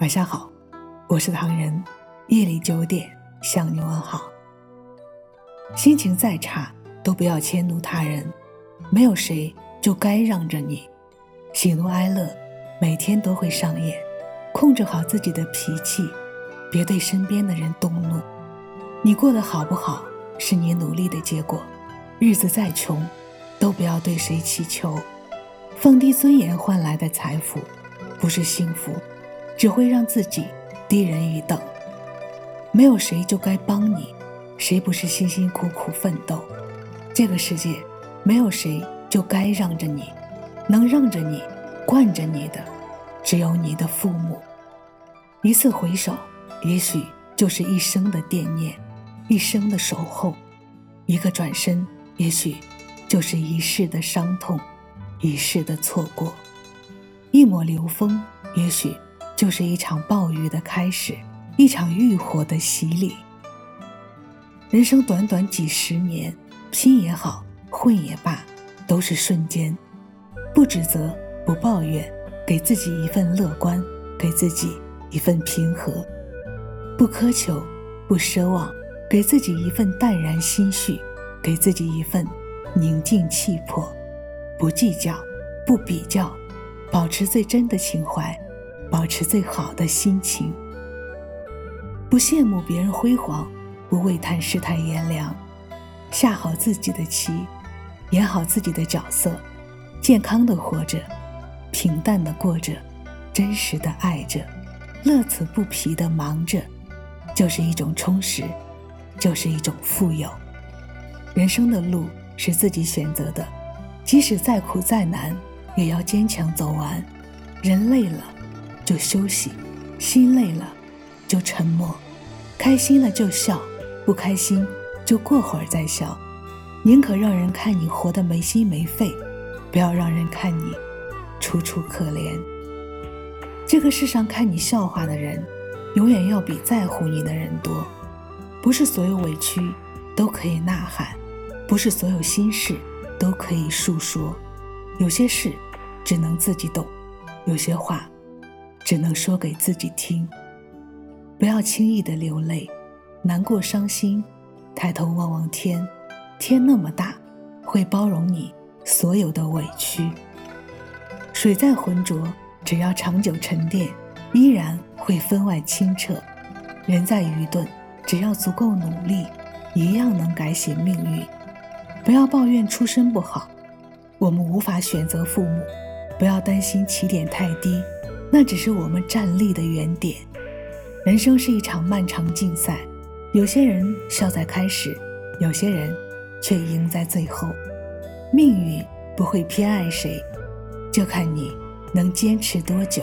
晚上好，我是唐人。夜里九点向你问好。心情再差，都不要迁怒他人。没有谁就该让着你。喜怒哀乐，每天都会上演。控制好自己的脾气，别对身边的人动怒。你过得好不好，是你努力的结果。日子再穷，都不要对谁乞求。放低尊严换来的财富，不是幸福，只会让自己低人一等。没有谁就该帮你，谁不是辛辛苦苦奋斗？这个世界，没有谁就该让着你，能让着你、惯着你的，只有你的父母。一次回首，也许就是一生的惦念，一生的守候；一个转身，也许就是一世的伤痛。一世的错过，一抹流风，也许就是一场暴雨的开始，一场欲火的洗礼。人生短短几十年，拼也好，混也罢，都是瞬间。不指责，不抱怨，给自己一份乐观，给自己一份平和；不苛求，不奢望，给自己一份淡然心绪，给自己一份宁静气魄。不计较，不比较，保持最真的情怀，保持最好的心情。不羡慕别人辉煌，不为叹世态炎凉，下好自己的棋，演好自己的角色，健康的活着，平淡的过着，真实的爱着，乐此不疲的忙着，就是一种充实，就是一种富有。人生的路是自己选择的。即使再苦再难，也要坚强走完。人累了就休息，心累了就沉默，开心了就笑，不开心就过会儿再笑。宁可让人看你活得没心没肺，不要让人看你楚楚可怜。这个世上看你笑话的人，永远要比在乎你的人多。不是所有委屈都可以呐喊，不是所有心事。都可以诉说，有些事只能自己懂，有些话只能说给自己听。不要轻易的流泪，难过伤心，抬头望望天，天那么大，会包容你所有的委屈。水再浑浊，只要长久沉淀，依然会分外清澈。人再愚钝，只要足够努力，一样能改写命运。不要抱怨出身不好，我们无法选择父母；不要担心起点太低，那只是我们站立的原点。人生是一场漫长竞赛，有些人笑在开始，有些人却赢在最后。命运不会偏爱谁，就看你能坚持多久。